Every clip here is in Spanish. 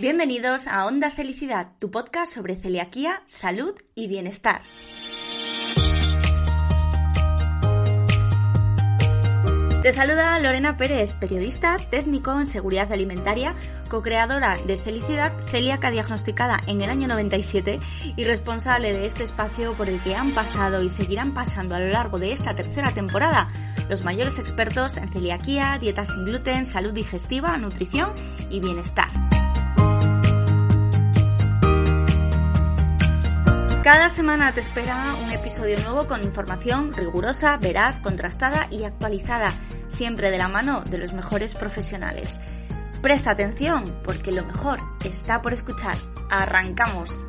Bienvenidos a Onda Felicidad, tu podcast sobre celiaquía, salud y bienestar. Te saluda Lorena Pérez, periodista, técnico en seguridad alimentaria, co-creadora de Felicidad, celíaca diagnosticada en el año 97 y responsable de este espacio por el que han pasado y seguirán pasando a lo largo de esta tercera temporada los mayores expertos en celiaquía, dieta sin gluten, salud digestiva, nutrición y bienestar. Cada semana te espera un episodio nuevo con información rigurosa, veraz, contrastada y actualizada, siempre de la mano de los mejores profesionales. Presta atención porque lo mejor está por escuchar. ¡Arrancamos!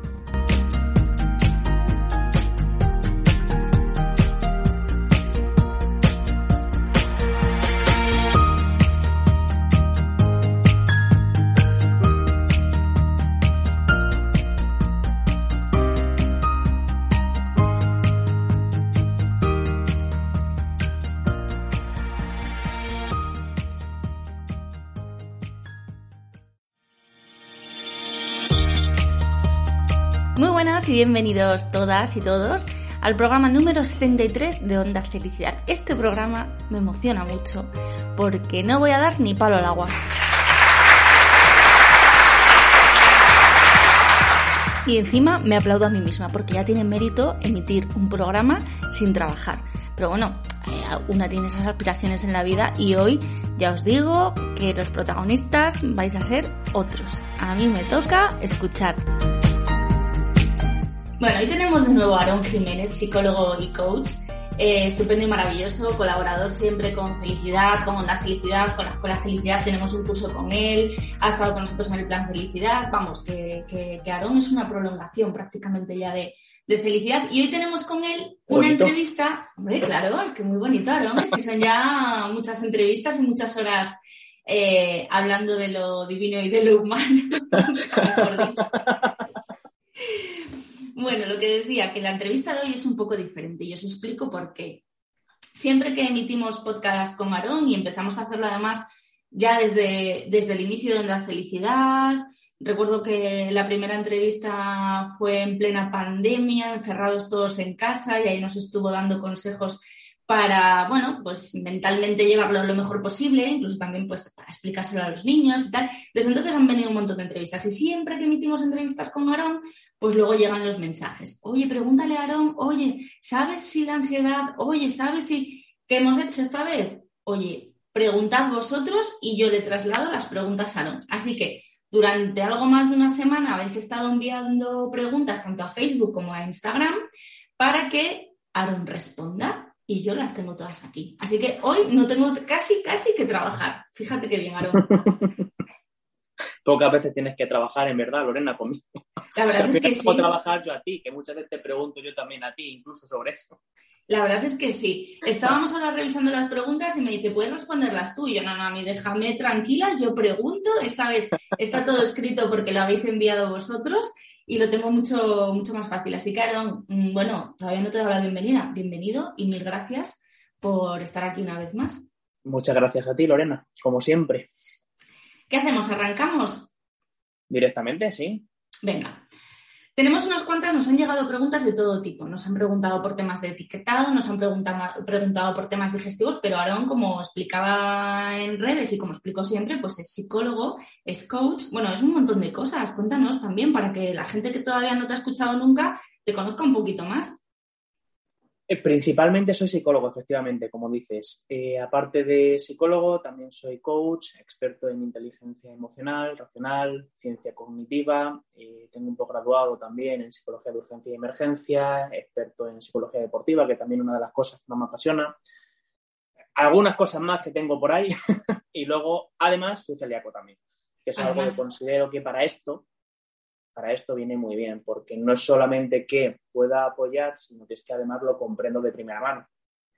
Muy buenas y bienvenidos todas y todos al programa número 73 de Onda Felicidad. Este programa me emociona mucho porque no voy a dar ni palo al agua. Y encima me aplaudo a mí misma porque ya tiene mérito emitir un programa sin trabajar. Pero bueno, eh, una tiene esas aspiraciones en la vida y hoy ya os digo que los protagonistas vais a ser otros. A mí me toca escuchar. Bueno, hoy tenemos de nuevo a Aaron Jiménez, psicólogo y coach, eh, estupendo y maravilloso, colaborador siempre con Felicidad, con la Felicidad, con la Escuela Felicidad, tenemos un curso con él, ha estado con nosotros en el plan Felicidad, vamos, que, que, que Aarón es una prolongación prácticamente ya de, de Felicidad y hoy tenemos con él una Bonito. entrevista, hombre, claro, que muy bonito Aarón, es que son ya muchas entrevistas y muchas horas eh, hablando de lo divino y de lo humano. Bueno, lo que decía, que la entrevista de hoy es un poco diferente y os explico por qué. Siempre que emitimos podcast con Aarón y empezamos a hacerlo además ya desde, desde el inicio de la felicidad, recuerdo que la primera entrevista fue en plena pandemia, encerrados todos en casa y ahí nos estuvo dando consejos para, bueno, pues mentalmente llevarlo lo mejor posible, incluso también pues para explicárselo a los niños y tal. Desde entonces han venido un montón de entrevistas y siempre que emitimos entrevistas con Aarón, pues luego llegan los mensajes. Oye, pregúntale a Aarón, oye, ¿sabes si la ansiedad, oye, ¿sabes si qué hemos hecho esta vez? Oye, preguntad vosotros y yo le traslado las preguntas a Aarón. Así que durante algo más de una semana habéis estado enviando preguntas tanto a Facebook como a Instagram para que Aaron responda y yo las tengo todas aquí. Así que hoy no tengo casi, casi que trabajar. Fíjate qué bien, Aaron. Pocas veces tienes que trabajar, en verdad, Lorena, conmigo. La verdad es que sí. Trabajar yo a ti, que muchas veces te pregunto yo también a ti, incluso sobre eso. La verdad es que sí. Estábamos ahora revisando las preguntas y me dice, ¿puedes responderlas tú? Y yo, no, no, a mí déjame tranquila, yo pregunto. Esta vez está todo escrito porque lo habéis enviado vosotros y lo tengo mucho, mucho más fácil. Así que, Aaron, mm, bueno, todavía no te he dado la bienvenida. Bienvenido y mil gracias por estar aquí una vez más. Muchas gracias a ti, Lorena, como siempre. ¿Qué hacemos? ¿Arrancamos? Directamente, sí. Venga. Tenemos unas cuantas, nos han llegado preguntas de todo tipo. Nos han preguntado por temas de etiquetado, nos han preguntado, preguntado por temas digestivos, pero Aarón, como explicaba en redes y como explico siempre, pues es psicólogo, es coach, bueno, es un montón de cosas. Cuéntanos también para que la gente que todavía no te ha escuchado nunca te conozca un poquito más. Eh, Principalmente soy psicólogo, efectivamente, como dices. Eh, aparte de psicólogo, también soy coach, experto en inteligencia emocional, racional, ciencia cognitiva. Eh, tengo un posgraduado también en psicología de urgencia y emergencia, experto en psicología deportiva, que también es una de las cosas que más me apasiona. Algunas cosas más que tengo por ahí. y luego, además, soy celíaco también. que es algo que considero que para esto, para esto viene muy bien, porque no es solamente que pueda apoyar, sino que es que además lo comprendo de primera mano.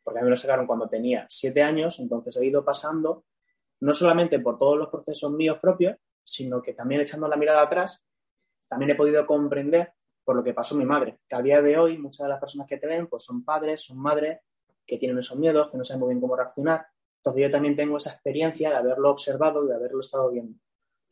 Porque a mí me lo sacaron cuando tenía siete años, entonces he ido pasando no solamente por todos los procesos míos propios, sino que también echando la mirada atrás, también he podido comprender por lo que pasó mi madre, que a día de hoy muchas de las personas que te ven pues son padres, son madres que tienen esos miedos, que no saben muy bien cómo reaccionar. Entonces yo también tengo esa experiencia de haberlo observado y de haberlo estado viendo.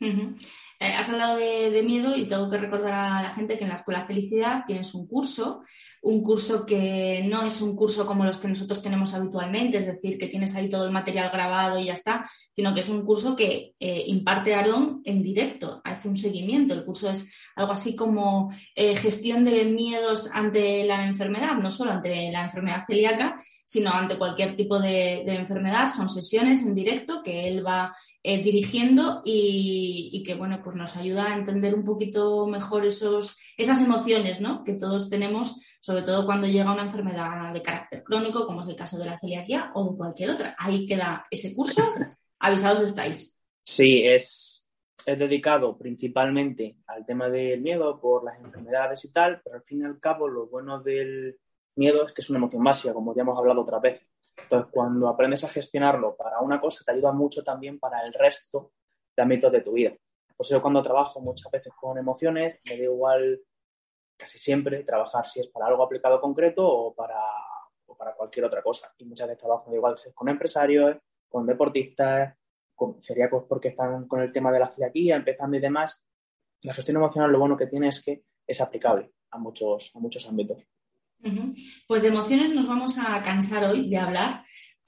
Eh, has hablado de, miedo y tengo que recordar a la gente que en la Escuela Felicidad tienes un curso, un curso que no es un curso como los que nosotros tenemos habitualmente, es decir, que tienes ahí todo el material grabado y ya está, sino que es un curso que eh, imparte Aarón en directo, hace un seguimiento. El curso es algo así como eh, gestión de miedos ante la enfermedad, no solo ante la enfermedad celíaca, sino ante cualquier tipo de, enfermedad. Son sesiones en directo que él va eh, dirigiendo y, que bueno, pues nos ayuda a entender un poquito mejor esos, esas emociones ¿no? que todos tenemos, sobre todo cuando llega una enfermedad de carácter crónico, como es el caso de la celiaquía o de cualquier otra. Ahí queda ese curso. Avisados estáis. Sí, es, es dedicado principalmente al tema del miedo por las enfermedades y tal, pero al fin y al cabo lo bueno del miedo es que es una emoción básica, como ya hemos hablado otras veces. Entonces, cuando aprendes a gestionarlo para una cosa, te ayuda mucho también para el resto de ámbitos de tu vida. Pues yo cuando trabajo muchas veces con emociones, me da igual casi siempre trabajar si es para algo aplicado concreto o para, para cualquier otra cosa. Y muchas veces trabajo igual con empresarios, con deportistas, con celíacos porque están con el tema de la celiaquía, empezando y demás. La gestión emocional lo bueno que tiene es que es aplicable a muchos, a muchos ámbitos. Pues de emociones nos vamos a cansar hoy de hablar.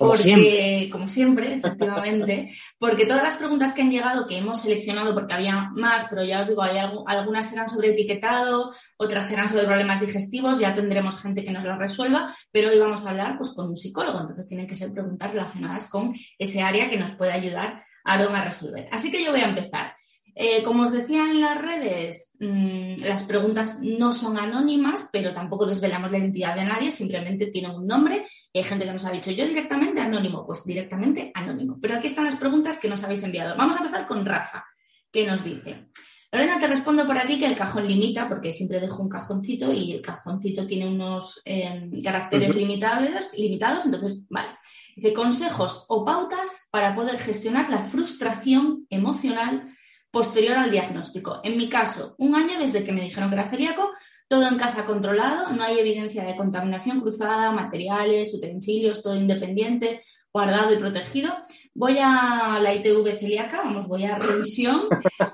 Porque, como siempre, efectivamente, porque todas las preguntas que han llegado, que hemos seleccionado, porque había más, pero ya os digo, hay algunas eran sobre etiquetado, otras eran sobre problemas digestivos, ya tendremos gente que nos las resuelva, pero hoy vamos a hablar pues, con un psicólogo, entonces tienen que ser preguntas relacionadas con ese área que nos puede ayudar Aaron a resolver. Así que yo voy a empezar. Eh, como os decía en las redes, mm, las preguntas no son anónimas, pero tampoco desvelamos la identidad de nadie, simplemente tienen un nombre. Y hay gente que nos ha dicho yo directamente anónimo, pues directamente anónimo. Pero aquí están las preguntas que nos habéis enviado. Vamos a empezar con Rafa, que nos dice. Lorena, te respondo por aquí que el cajón limita, porque siempre dejo un cajoncito y el cajoncito tiene unos eh, caracteres limitados, limitados, entonces, vale. Dice, consejos o pautas para poder gestionar la frustración emocional posterior al diagnóstico. En mi caso, un año desde que me dijeron que era celíaco, todo en casa controlado, no hay evidencia de contaminación cruzada, materiales, utensilios, todo independiente, guardado y protegido. Voy a la ITV celíaca, vamos, voy a revisión.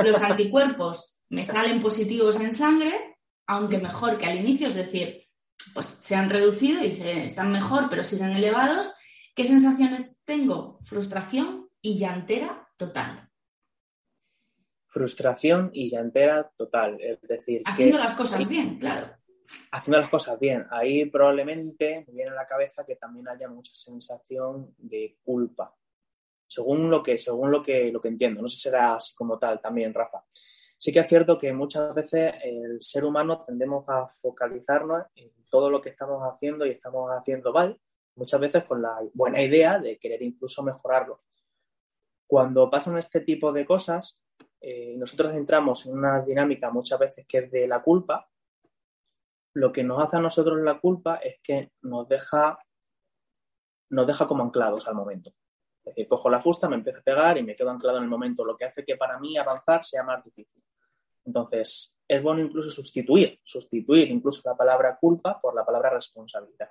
Los anticuerpos me salen positivos en sangre, aunque mejor que al inicio, es decir, pues se han reducido y están mejor, pero siguen elevados. ¿Qué sensaciones tengo? Frustración y llantera total frustración y llantera total. Es decir, haciendo las cosas bien, claro. Haciendo las cosas bien. Ahí probablemente me viene a la cabeza que también haya mucha sensación de culpa. Según lo que, según lo que, lo que entiendo. No sé si será así como tal también, Rafa. Sí que es cierto que muchas veces el ser humano tendemos a focalizarnos en todo lo que estamos haciendo y estamos haciendo mal, muchas veces con la buena idea de querer incluso mejorarlo. Cuando pasan este tipo de cosas, eh, nosotros entramos en una dinámica muchas veces que es de la culpa, lo que nos hace a nosotros la culpa es que nos deja, nos deja como anclados al momento. Es decir, cojo la fusta, me empiezo a pegar y me quedo anclado en el momento, lo que hace que para mí avanzar sea más difícil. Entonces, es bueno incluso sustituir, sustituir incluso la palabra culpa por la palabra responsabilidad.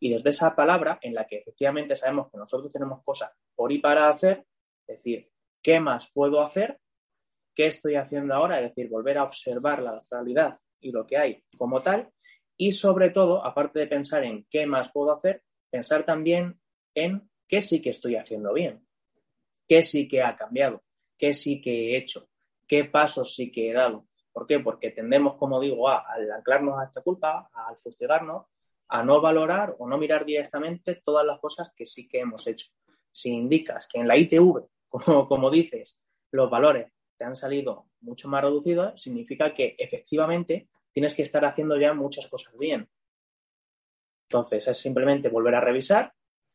Y desde esa palabra, en la que efectivamente sabemos que nosotros tenemos cosas por y para hacer, es decir, ¿qué más puedo hacer? Qué estoy haciendo ahora, es decir, volver a observar la realidad y lo que hay como tal. Y sobre todo, aparte de pensar en qué más puedo hacer, pensar también en qué sí que estoy haciendo bien, qué sí que ha cambiado, qué sí que he hecho, qué pasos sí que he dado. ¿Por qué? Porque tendemos, como digo, a, al anclarnos a esta culpa, al fustigarnos, a no valorar o no mirar directamente todas las cosas que sí que hemos hecho. Si indicas que en la ITV, como, como dices, los valores te han salido mucho más reducidos, significa que efectivamente tienes que estar haciendo ya muchas cosas bien. Entonces, es simplemente volver a revisar,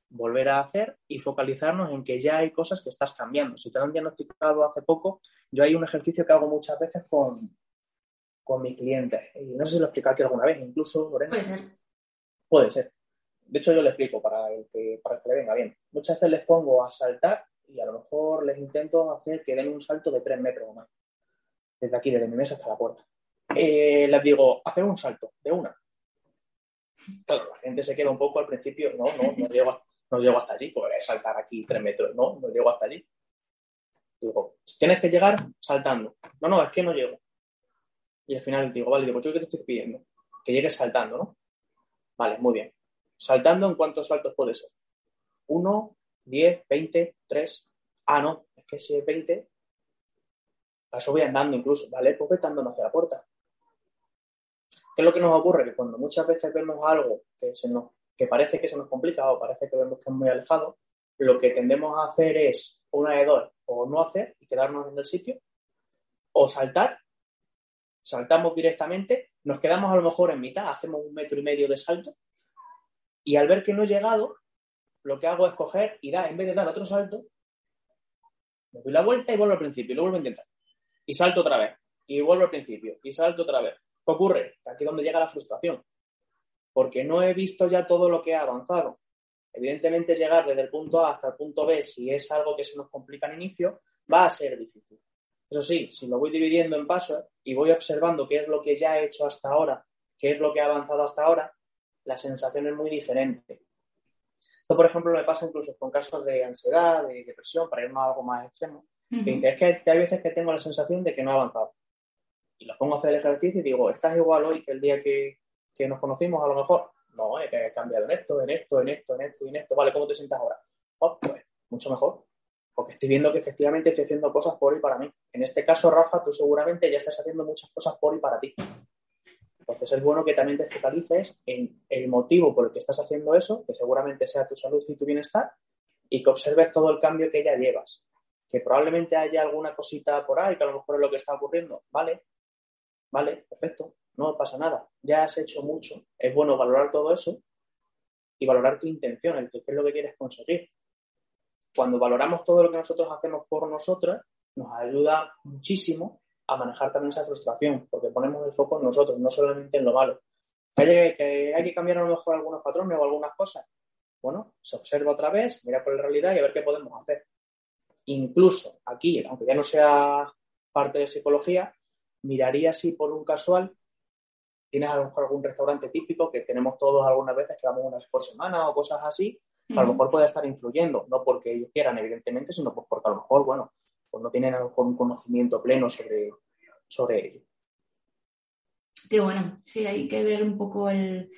volver a hacer y focalizarnos en que ya hay cosas que estás cambiando. Si te lo han diagnosticado hace poco, yo hay un ejercicio que hago muchas veces con, con mis clientes. Y no sé si lo he explicado aquí alguna vez, incluso, Lorena. Puede ser. Puede ser. De hecho, yo le explico para que, para que le venga bien. Muchas veces les pongo a saltar y a lo mejor les intento hacer que den un salto de tres metros o más. Desde aquí, desde mi mesa hasta la puerta. Eh, les digo, hacer un salto de una. Claro, la gente se queda un poco al principio, no, no, no llego, no llego hasta allí, pues saltar aquí tres metros, no, no llego hasta allí. Digo, tienes que llegar saltando. No, no, es que no llego. Y al final digo, vale, digo, yo que te estoy pidiendo, que llegues saltando, ¿no? Vale, muy bien. Saltando, ¿en cuántos saltos puede ser? ¿Uno, diez, veinte, tres? Ah, no, es que si es veinte, a eso voy andando incluso, ¿vale? Pues hacia la puerta. ¿Qué es lo que nos ocurre? Que cuando muchas veces vemos algo que, se nos, que parece que se nos complica o parece que vemos que es muy alejado, lo que tendemos a hacer es una de dos, o no hacer y quedarnos en el sitio, o saltar, saltamos directamente, nos quedamos a lo mejor en mitad, hacemos un metro y medio de salto, y al ver que no he llegado, lo que hago es coger y dar, en vez de dar otro salto, me doy la vuelta y vuelvo al principio, y lo vuelvo a intentar. Y salto otra vez, y vuelvo al principio, y salto otra vez. ¿Qué ocurre? Aquí es donde llega la frustración, porque no he visto ya todo lo que he avanzado. Evidentemente, llegar desde el punto A hasta el punto B, si es algo que se nos complica al inicio, va a ser difícil. Eso sí, si lo voy dividiendo en pasos y voy observando qué es lo que ya he hecho hasta ahora, qué es lo que ha avanzado hasta ahora, la sensación es muy diferente. Esto, por ejemplo, me pasa incluso con casos de ansiedad, de depresión, para irnos a algo más extremo. que dice, es que hay veces que tengo la sensación de que no he avanzado y los pongo a hacer el ejercicio y digo, ¿estás igual hoy que el día que, nos conocimos a lo mejor? No, he cambiado en esto, en esto, en esto, en esto y en esto. Vale, ¿cómo te sientas ahora? Oh, pues mucho mejor. Porque estoy viendo que efectivamente estoy haciendo cosas por y para mí. En este caso, Rafa, tú seguramente ya estás haciendo muchas cosas por y para ti. Entonces es bueno que también te focalices en el motivo por el que estás haciendo eso, que seguramente sea tu salud y tu bienestar, y que observes todo el cambio que ya llevas. Que probablemente haya alguna cosita por ahí que a lo mejor es lo que está ocurriendo, ¿vale? Vale, perfecto, no pasa nada, ya has hecho mucho. Es bueno valorar todo eso y valorar tu intención, el qué es lo que quieres conseguir. Cuando valoramos todo lo que nosotros hacemos por nosotras, nos ayuda muchísimo a manejar también esa frustración, porque ponemos el foco en nosotros, no solamente en lo malo. ¿Que hay que, cambiar a lo mejor algunos patrones o algunas cosas? Bueno, se observa otra vez, mira por la realidad y a ver qué podemos hacer. Incluso aquí, aunque ya no sea parte de psicología, miraría si por un casual tienes a lo mejor algún restaurante típico que tenemos todos algunas veces que vamos una vez por semana o cosas así, que a lo mejor puede estar influyendo, no porque ellos quieran, evidentemente, sino pues porque a lo mejor, bueno, pues no tienen a un conocimiento pleno sobre, sobre ello. Qué bueno, sí, hay que ver un poco el,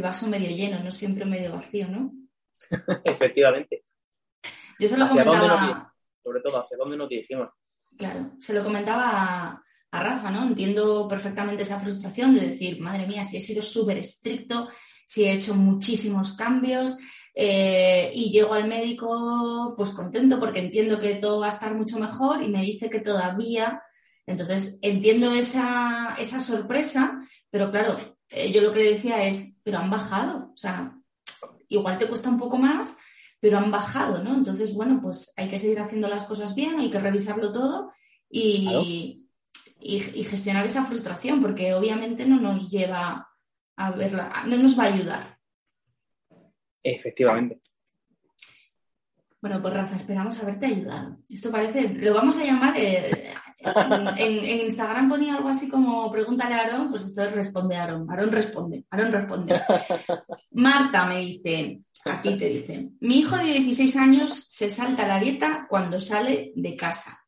vaso medio lleno, no siempre medio vacío, ¿no? Efectivamente. Yo se lo comentaba. sobre todo, ¿hacia dónde nos dirigimos? Claro, se lo comentaba a Rafa, ¿no? Entiendo perfectamente esa frustración de decir, madre mía, si he sido súper estricto, si he hecho muchísimos cambios eh, y llego al médico pues contento porque entiendo que todo va a estar mucho mejor y me dice que todavía, entonces entiendo esa, esa sorpresa, pero claro, eh, yo lo que decía es, pero han bajado, o sea, igual te cuesta un poco más, pero han bajado, ¿no? Entonces, bueno, pues hay que seguir haciendo las cosas bien, hay que revisarlo todo y y, gestionar esa frustración, porque obviamente no nos lleva a verla, no nos va a ayudar. Efectivamente. Bueno, pues Rafa, esperamos haberte ayudado. Esto parece, lo vamos a llamar, eh, en, Instagram ponía algo así como pregúntale a Aarón, pues esto es responde a Aarón. Aarón responde, Aarón responde. Marta me dice, aquí te dice, mi hijo de 16 años se salta la dieta cuando sale de casa.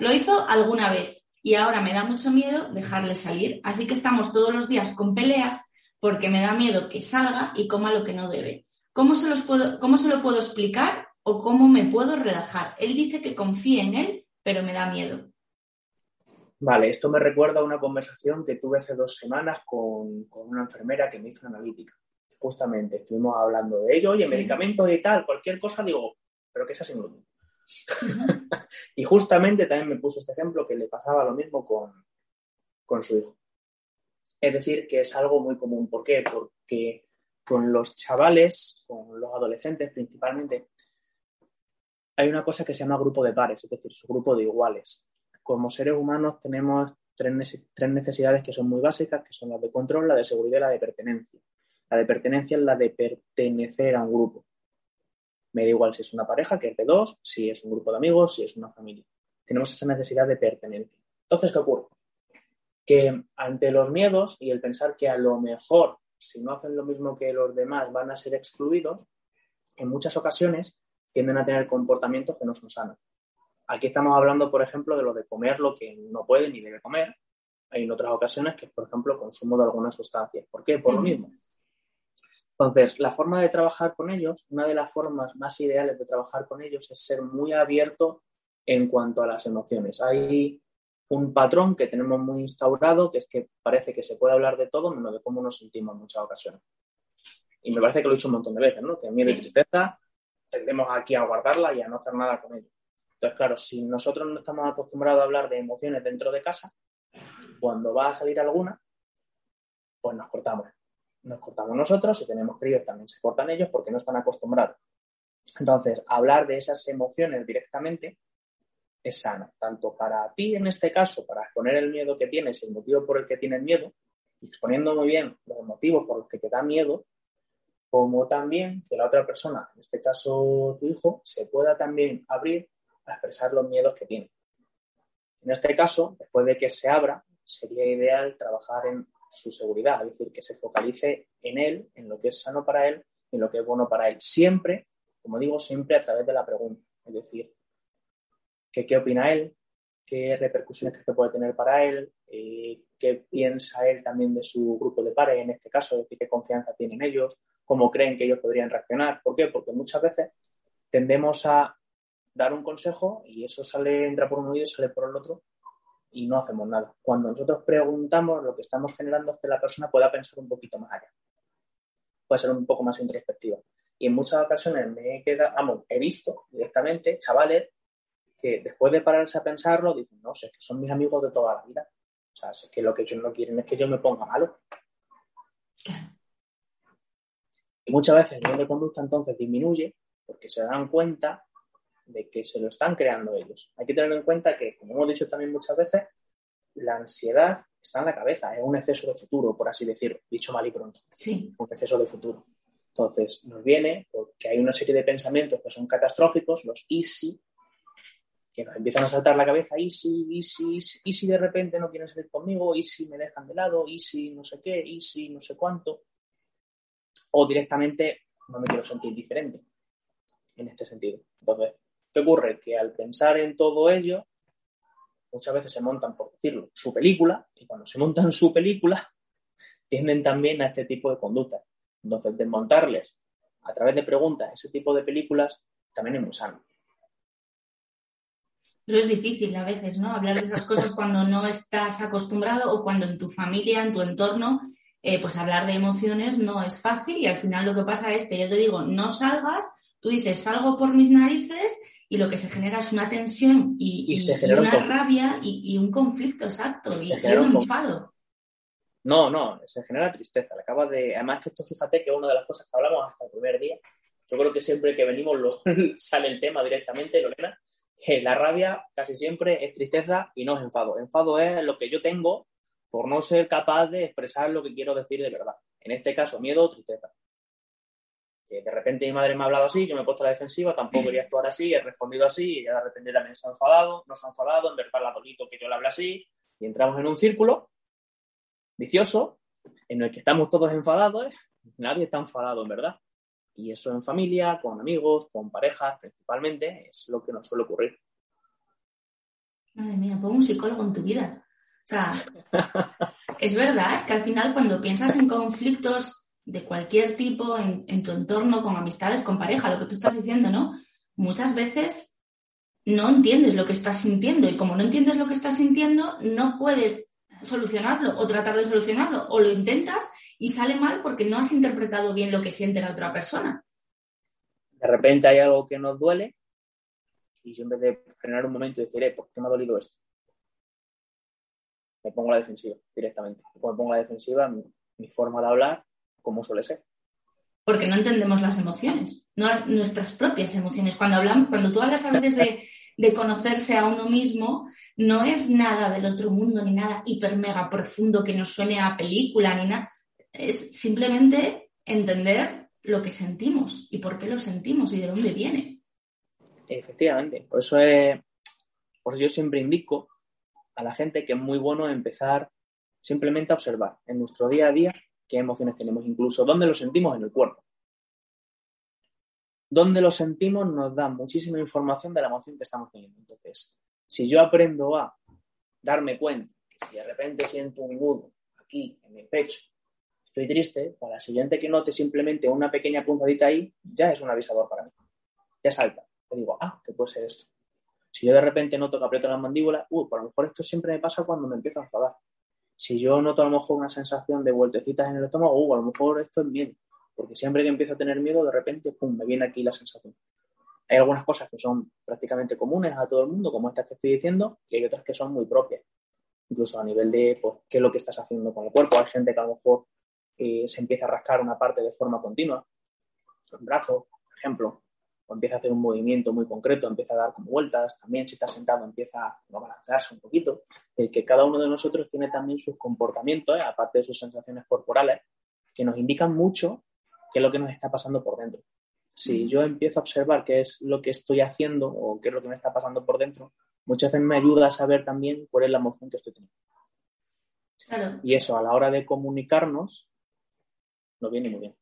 Lo hizo alguna vez y ahora me da mucho miedo dejarle salir. Así que estamos todos los días con peleas porque me da miedo que salga y coma lo que no debe. ¿Cómo se, los puedo, ¿Cómo se lo puedo explicar o cómo me puedo relajar? Él dice que confíe en él, pero me da miedo. Vale, esto me recuerda a una conversación que tuve hace dos semanas con, una enfermera que me hizo analítica. Justamente estuvimos hablando de ello, oye, medicamentos y tal, cualquier cosa, digo, pero que es sin gluten. y justamente también me puso este ejemplo que le pasaba lo mismo con, con su hijo. Es decir, que es algo muy común. ¿Por qué? Porque con los chavales, con los adolescentes principalmente, hay una cosa que se llama grupo de pares, es decir, su grupo de iguales. Como seres humanos tenemos tres, necesidades que son muy básicas, que son las de control, la de seguridad y la de pertenencia. La de pertenencia es la de pertenecer a un grupo. Me da igual si es una pareja, que es de dos, si es un grupo de amigos, si es una familia. Tenemos esa necesidad de pertenencia. Entonces, ¿qué ocurre? Que ante los miedos y el pensar que a lo mejor, si no hacen lo mismo que los demás, van a ser excluidos, en muchas ocasiones tienden a tener comportamientos que no son sanos. Aquí estamos hablando, por ejemplo, de lo de comer lo que no puede ni debe comer. Hay en otras ocasiones que es, por ejemplo, consumo de algunas sustancias. ¿Por qué? Por lo mismo. Entonces, la forma de trabajar con ellos, una de las formas más ideales de trabajar con ellos es ser muy abierto en cuanto a las emociones. Hay un patrón que tenemos muy instaurado, que es que parece que se puede hablar de todo, menos de cómo nos sentimos en muchas ocasiones. Y me parece que lo he dicho un montón de veces, ¿no? Que miedo y tristeza tendemos aquí a guardarla y a no hacer nada con ello. Entonces, claro, si nosotros no estamos acostumbrados a hablar de emociones dentro de casa, cuando va a salir alguna, pues nos cortamos. Nos cortamos nosotros, si tenemos críos también se cortan ellos porque no están acostumbrados. Entonces, hablar de esas emociones directamente es sano, tanto para ti en este caso, para exponer el miedo que tienes el motivo por el que tienes miedo, exponiendo muy bien los motivos por los que te da miedo, como también que la otra persona, en este caso tu hijo, se pueda también abrir a expresar los miedos que tiene. En este caso, después de que se abra, sería ideal trabajar en su seguridad, es decir, que se focalice en él, en lo que es sano para él en lo que es bueno para él. Siempre, como digo, siempre a través de la pregunta. Es decir, que, qué opina él, qué repercusiones que puede tener para él, eh, qué piensa él también de su grupo de pares, en este caso, es decir, qué confianza tienen ellos, cómo creen que ellos podrían reaccionar. ¿Por qué? Porque muchas veces tendemos a dar un consejo y eso sale, entra por un oído y sale por el otro y no hacemos nada. Cuando nosotros preguntamos, lo que estamos generando es que la persona pueda pensar un poquito más allá. Puede ser un poco más introspectiva. Y en muchas ocasiones me he quedado, vamos, he visto directamente chavales que después de pararse a pensarlo dicen, no, sé, que son mis amigos de toda la vida. O sea, es que lo que ellos no quieren es que yo me ponga malo. Y muchas veces el nivel de conducta entonces disminuye porque se dan cuenta de que se lo están creando ellos. Hay que tener en cuenta que, como hemos dicho también muchas veces, la ansiedad está en la cabeza, es un exceso de futuro, por así decirlo, dicho mal y pronto. Sí. Un exceso de futuro. Entonces, nos viene porque hay una serie de pensamientos que son catastróficos, los easy, que nos empiezan a saltar la cabeza, easy, easy, y si de repente no quieren salir conmigo, easy me dejan de lado, easy no sé qué, easy no sé cuánto o directamente no me quiero sentir diferente en este sentido. Entonces, ¿qué ocurre? Que al pensar en todo ello, muchas veces se montan, por decirlo, su película, y cuando se montan su película, tienden también a este tipo de conductas. Entonces, desmontarles a través de preguntas ese tipo de películas también es muy sano. Pero es difícil a veces, ¿no? Hablar de esas cosas cuando no estás acostumbrado o cuando en tu familia, en tu entorno, eh, pues hablar de emociones no es fácil y al final lo que pasa es que yo te digo, no salgas, tú dices, salgo por mis narices y lo que se genera es una tensión y, una rabia y, un conflicto exacto y, un enfado. No, no, se genera tristeza. acaba de... Además que esto, fíjate que es una de las cosas que hablamos hasta el primer día. Yo creo que siempre que venimos lo... sale el tema directamente, Lorena, que la rabia casi siempre es tristeza y no es enfado. Enfado es lo que yo tengo por no ser capaz de expresar lo que quiero decir de verdad. En este caso, miedo o tristeza. Que de repente mi madre me ha hablado así, yo me he puesto a la defensiva, tampoco quería actuar así, he respondido así, y ella de repente también se ha enfadado, no se ha enfadado, en verdad la dolito que yo le hable así, y entramos en un círculo vicioso en el que estamos todos enfadados, nadie está enfadado en verdad. Y eso en familia, con amigos, con parejas principalmente, es lo que nos suele ocurrir. Madre mía, pon un psicólogo en tu vida. O sea, es verdad, es que al final cuando piensas en conflictos de cualquier tipo, en, tu entorno, con amistades, con pareja, lo que tú estás diciendo, ¿no? Muchas veces no entiendes lo que estás sintiendo y como no entiendes lo que estás sintiendo, no puedes solucionarlo o tratar de solucionarlo o lo intentas y sale mal porque no has interpretado bien lo que siente la otra persona. De repente hay algo que nos duele y yo en vez de frenar un momento y decir, eh, ¿por qué me ha dolido esto? me pongo a la defensiva directamente. Cuando me pongo a la defensiva, mi, forma de hablar, como suele ser. porque no entendemos las emociones, no nuestras propias emociones. Cuando, hablamos, cuando tú hablas a veces de, de conocerse a uno mismo, no es nada del otro mundo, ni nada hiper mega profundo que nos suene a película, ni nada. Es simplemente entender lo que sentimos y por qué lo sentimos y de dónde viene. Efectivamente, por eso, es, por eso yo siempre indico a la gente que es muy bueno empezar simplemente a observar en nuestro día a día qué emociones tenemos, incluso dónde lo sentimos en el cuerpo. Dónde lo sentimos nos da muchísima información de la emoción que estamos teniendo. Entonces, si yo aprendo a darme cuenta que si de repente siento un nudo aquí en el pecho, estoy triste, para la siguiente que note simplemente una pequeña punzadita ahí, ya es un avisador para mí. Ya salta. Te digo, ah, ¿qué puede ser esto? Si yo de repente noto que aprieto la mandíbula, uh, por lo mejor esto siempre me pasa cuando me empiezo a enfadar. Si yo noto a lo mejor una sensación de vueltecitas en el estómago, uh, a lo mejor esto es miedo. Porque siempre que empiezo a tener miedo, de repente, pum, me viene aquí la sensación. Hay algunas cosas que son prácticamente comunes a todo el mundo, como estas que estoy diciendo, y hay otras que son muy propias. Incluso a nivel de pues, qué es lo que estás haciendo con el cuerpo. Hay gente que a lo mejor eh, se empieza a rascar una parte de forma continua, un brazo, por ejemplo, o empieza a hacer un movimiento muy concreto, empieza a dar como vueltas, también si está sentado empieza a balancearse un poquito, el que cada uno de nosotros tiene también sus comportamientos, ¿eh? aparte de sus sensaciones corporales, que nos indican mucho qué es lo que nos está pasando por dentro. Si yo empiezo a observar qué es lo que estoy haciendo o qué es lo que me está pasando por dentro, muchas veces me ayuda a saber también cuál es la emoción que estoy teniendo. Claro. Y eso a la hora de comunicarnos nos viene muy bien.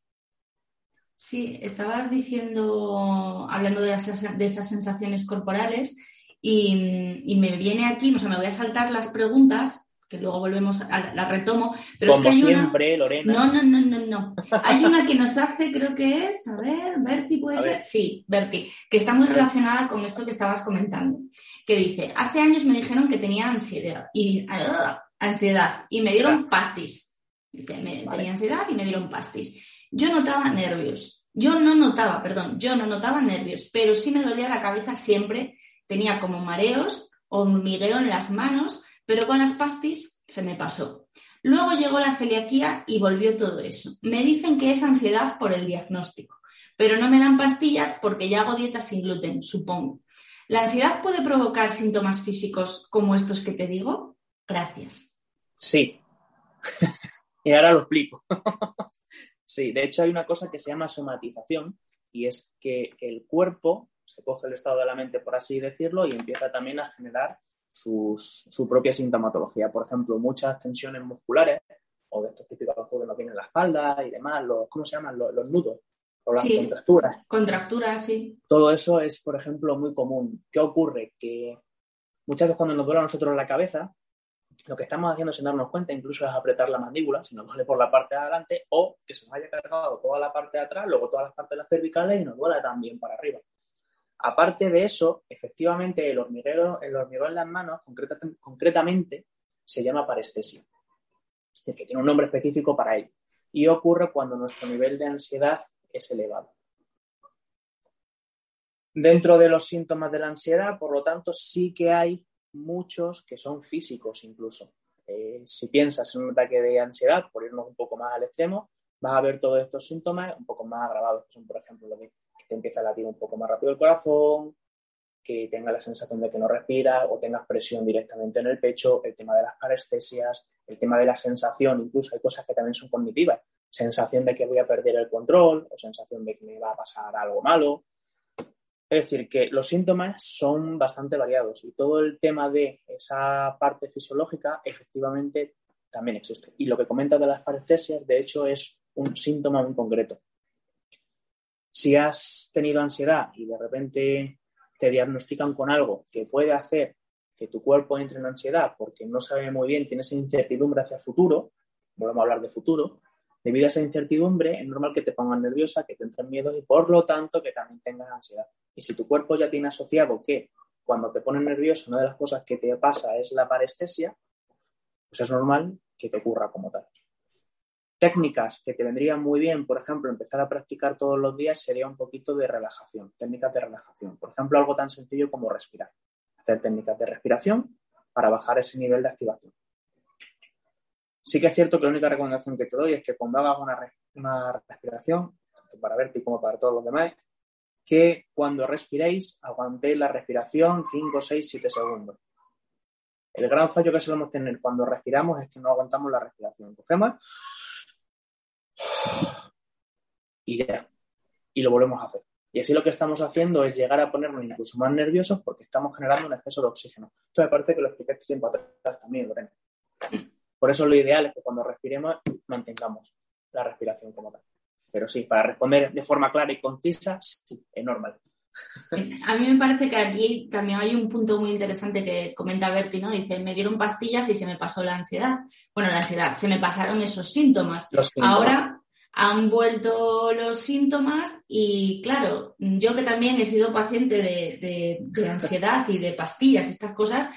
Sí, estabas diciendo, hablando de esas, de esas sensaciones corporales, y, me viene aquí, o sea, me voy a saltar las preguntas, que luego volvemos, a, las retomo. Pero Como es que hay siempre, una... Lorena. No, no, no, no, no. Hay una que nos hace, creo que es, a ver, Berti puede ser. Sí, Berti, que está muy relacionada con esto que estabas comentando. Que dice, hace años me dijeron que tenía ansiedad y, uh, ansiedad y me dieron pastis. Me, tenía ansiedad y me dieron pastis. Yo notaba nervios. Yo no notaba, perdón, yo no notaba nervios, pero sí me dolía la cabeza siempre. Tenía como mareos o hormigueo en las manos, pero con las pastis se me pasó. Luego llegó la celiaquía y volvió todo eso. Me dicen que es ansiedad por el diagnóstico, pero no me dan pastillas porque ya hago dieta sin gluten, supongo. ¿La ansiedad puede provocar síntomas físicos como estos que te digo? Gracias. Sí. Y ahora lo explico. Sí, de hecho hay una cosa que se llama somatización y es que el cuerpo se coge el estado de la mente, por así decirlo, y empieza también a generar su propia sintomatología. Por ejemplo, muchas tensiones musculares o de estos típicos que no tienen la espalda y demás, los, ¿cómo se llaman? Los, nudos o las contracturas. Contracturas, sí. Todo eso es, por ejemplo, muy común. ¿Qué ocurre? Que muchas veces cuando nos duele a nosotros la cabeza, lo que estamos haciendo sin darnos cuenta incluso es apretar la mandíbula, si nos duele por la parte de adelante, o que se nos haya cargado toda la parte de atrás, luego todas las partes de las cervicales y nos duele también para arriba. Aparte de eso, efectivamente, el hormiguero, el hormigón en las manos, concretamente, se llama parestesia. Es decir, que tiene un nombre específico para ello. Y ocurre cuando nuestro nivel de ansiedad es elevado. Dentro de los síntomas de la ansiedad, por lo tanto, sí que hay muchos que son físicos incluso. Eh, si piensas en un ataque de ansiedad, por irnos un poco más al extremo, vas a ver todos estos síntomas un poco más agravados, que son, por ejemplo, lo que te empieza a latir un poco más rápido el corazón, que tengas la sensación de que no respiras o tengas presión directamente en el pecho, el tema de las parestesias, el tema de la sensación, incluso hay cosas que también son cognitivas, sensación de que voy a perder el control o sensación de que me va a pasar algo malo, es decir, que los síntomas son bastante variados y todo el tema de esa parte fisiológica efectivamente también existe. Y lo que comenta de las parestesias, de hecho, es un síntoma muy concreto. Si has tenido ansiedad y de repente te diagnostican con algo que puede hacer que tu cuerpo entre en ansiedad porque no sabe muy bien, tienes incertidumbre hacia el futuro, volvemos a hablar de futuro, debido a esa incertidumbre es normal que te pongan nerviosa, que te entren miedos y por lo tanto que también tengas ansiedad. Y si tu cuerpo ya tiene asociado que cuando te pones nervioso una de las cosas que te pasa es la parestesia, pues es normal que te ocurra como tal. Técnicas que te vendrían muy bien, por ejemplo, empezar a practicar todos los días sería un poquito de relajación, técnicas de relajación. Por ejemplo, algo tan sencillo como respirar. Hacer técnicas de respiración para bajar ese nivel de activación. Sí que es cierto que la única recomendación que te doy es que cuando hagas una, respiración tanto para verte como para todos los demás, que cuando respiréis aguantéis la respiración 5, 6, 7 segundos. El gran fallo que solemos tener cuando respiramos es que no aguantamos la respiración. Cogemos y ya. Y lo volvemos a hacer. Y así lo que estamos haciendo es llegar a ponernos incluso más nerviosos porque estamos generando un exceso de oxígeno. Esto me parece que lo expliqué tiempo atrás también, Lorena. Por eso lo ideal es que cuando respiremos mantengamos la respiración como tal. Pero sí, para responder de forma clara y concisa, sí, es normal. A mí me parece que aquí también hay un punto muy interesante que comenta Berti, ¿no? Dice, me dieron pastillas y se me pasó la ansiedad. Bueno, la ansiedad, se me pasaron esos síntomas. Ahora han vuelto los síntomas y claro, yo que también he sido paciente de, de ansiedad y de pastillas, estas cosas,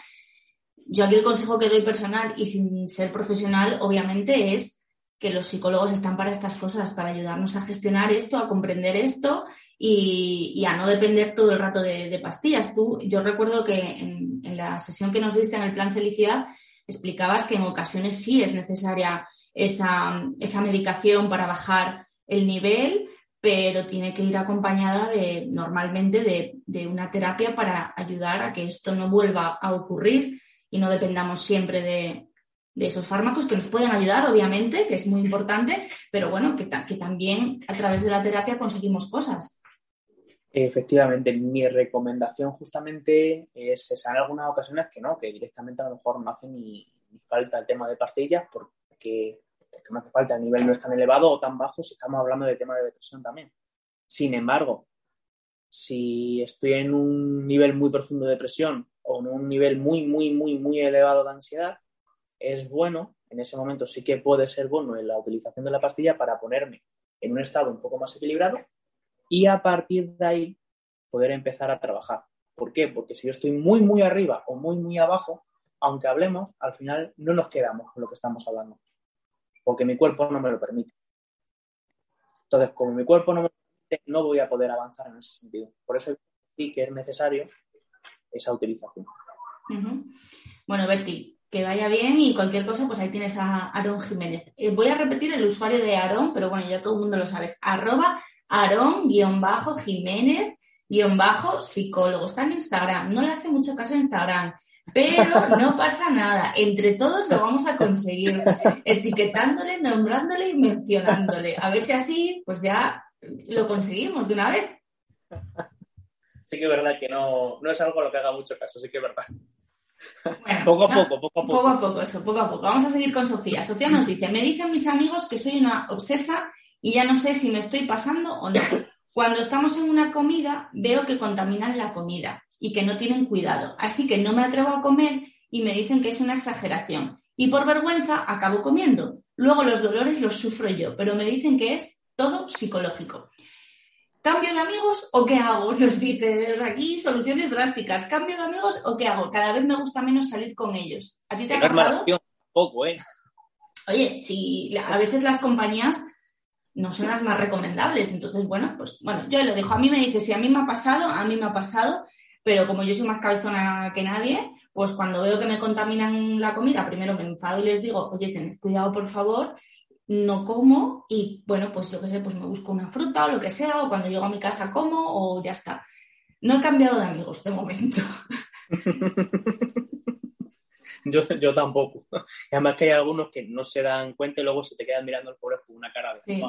yo aquí el consejo que doy personal y sin ser profesional, obviamente, es que los psicólogos están para estas cosas, para ayudarnos a gestionar esto, a comprender esto y, a no depender todo el rato de, pastillas. Tú, yo recuerdo que en, la sesión que nos diste en el plan felicidad explicabas que en ocasiones sí es necesaria esa, medicación para bajar el nivel, pero tiene que ir acompañada de normalmente de, de una terapia para ayudar a que esto no vuelva a ocurrir y no dependamos siempre de, de esos fármacos que nos pueden ayudar, obviamente, que es muy importante, pero bueno, que, que también a través de la terapia conseguimos cosas. Efectivamente, mi recomendación justamente es esa en algunas ocasiones que no, que directamente a lo mejor no hace ni, falta el tema de pastillas porque, porque, no hace falta, el nivel no es tan elevado o tan bajo si estamos hablando de tema de depresión también. Sin embargo, si estoy en un nivel muy profundo de depresión o en un nivel muy, muy, muy, muy elevado de ansiedad, es bueno, en ese momento sí que puede ser bueno en la utilización de la pastilla para ponerme en un estado un poco más equilibrado y a partir de ahí poder empezar a trabajar. ¿Por qué? Porque si yo estoy muy, muy arriba o muy, muy abajo, aunque hablemos, al final no nos quedamos con lo que estamos hablando, porque mi cuerpo no me lo permite. Entonces, como mi cuerpo no me lo permite, no voy a poder avanzar en ese sentido. Por eso sí que es necesario esa utilización. Bueno, Berti, que vaya bien y cualquier cosa, pues ahí tienes a Aarón Jiménez. Eh, voy a repetir el usuario de Aarón, pero bueno, ya todo el mundo lo sabes. Arroba Aarón-Jiménez-psicólogo. Está en Instagram. No le hace mucho caso a Instagram, pero no pasa nada. Entre todos lo vamos a conseguir. Etiquetándole, nombrándole y mencionándole. A ver si así, pues ya lo conseguimos de una vez. Sí que es verdad que no, no es algo a lo que haga mucho caso, sí que es verdad poco a poco, poco a poco. Poco a poco, eso, poco a poco. Vamos a seguir con Sofía. Sofía nos dice, me dicen mis amigos que soy una obsesa y ya no sé si me estoy pasando o no. Cuando estamos en una comida, veo que contaminan la comida y que no tienen cuidado. Así que no me atrevo a comer y me dicen que es una exageración. Y por vergüenza acabo comiendo. Luego los dolores los sufro yo, pero me dicen que es todo psicológico. ¿Cambio de amigos o qué hago? Nos dices aquí soluciones drásticas. ¿Cambio de amigos o qué hago? Cada vez me gusta menos salir con ellos. ¿A ti te ha pasado? Poco, ¿eh? Oye, si a veces las compañías no son las más recomendables, entonces, bueno, pues bueno, yo lo dejo. A mí me dice, si a mí me ha pasado, a mí me ha pasado, pero como yo soy más cabezona que nadie, pues cuando veo que me contaminan la comida, primero me enfado y les digo, oye, tened cuidado, por favor, no como y bueno, pues yo qué sé, pues me busco una fruta o lo que sea, o cuando llego a mi casa como o ya está. No he cambiado de amigos de momento. yo, yo tampoco. Además que hay algunos que no se dan cuenta y luego se te quedan mirando el pobre con una cara de... Sí.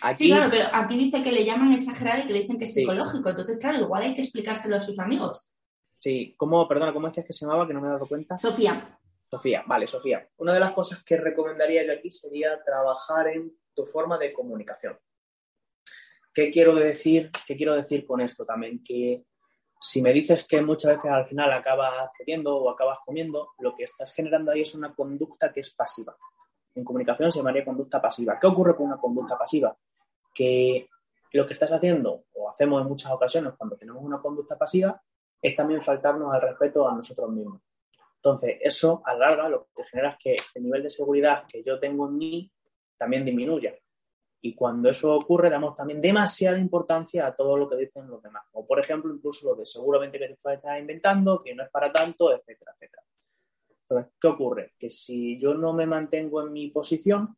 Aquí... claro, pero aquí dice que le llaman exagerar y que le dicen que es psicológico. Entonces, claro, igual hay que explicárselo a sus amigos. Sí, ¿cómo, perdona, cómo decías que se llamaba que no me he dado cuenta? Sofía. Sofía, vale, Sofía. Una de las cosas que recomendaría yo aquí sería trabajar en tu forma de comunicación. ¿Qué quiero decir, qué quiero decir con esto también? Que si me dices que muchas veces al final acabas cediendo o acabas comiendo, lo que estás generando ahí es una conducta que es pasiva. En comunicación se llamaría conducta pasiva. ¿Qué ocurre con una conducta pasiva? Que lo que estás haciendo, o hacemos en muchas ocasiones cuando tenemos una conducta pasiva, es también faltarnos al respeto a nosotros mismos. Entonces, eso a la larga lo que genera es que el nivel de seguridad que yo tengo en mí también disminuya. Y cuando eso ocurre, damos también demasiada importancia a todo lo que dicen los demás. O, por ejemplo, incluso lo de seguramente que tú estás inventando, que no es para tanto, etcétera, etcétera. Entonces, ¿qué ocurre? Que si yo no me mantengo en mi posición,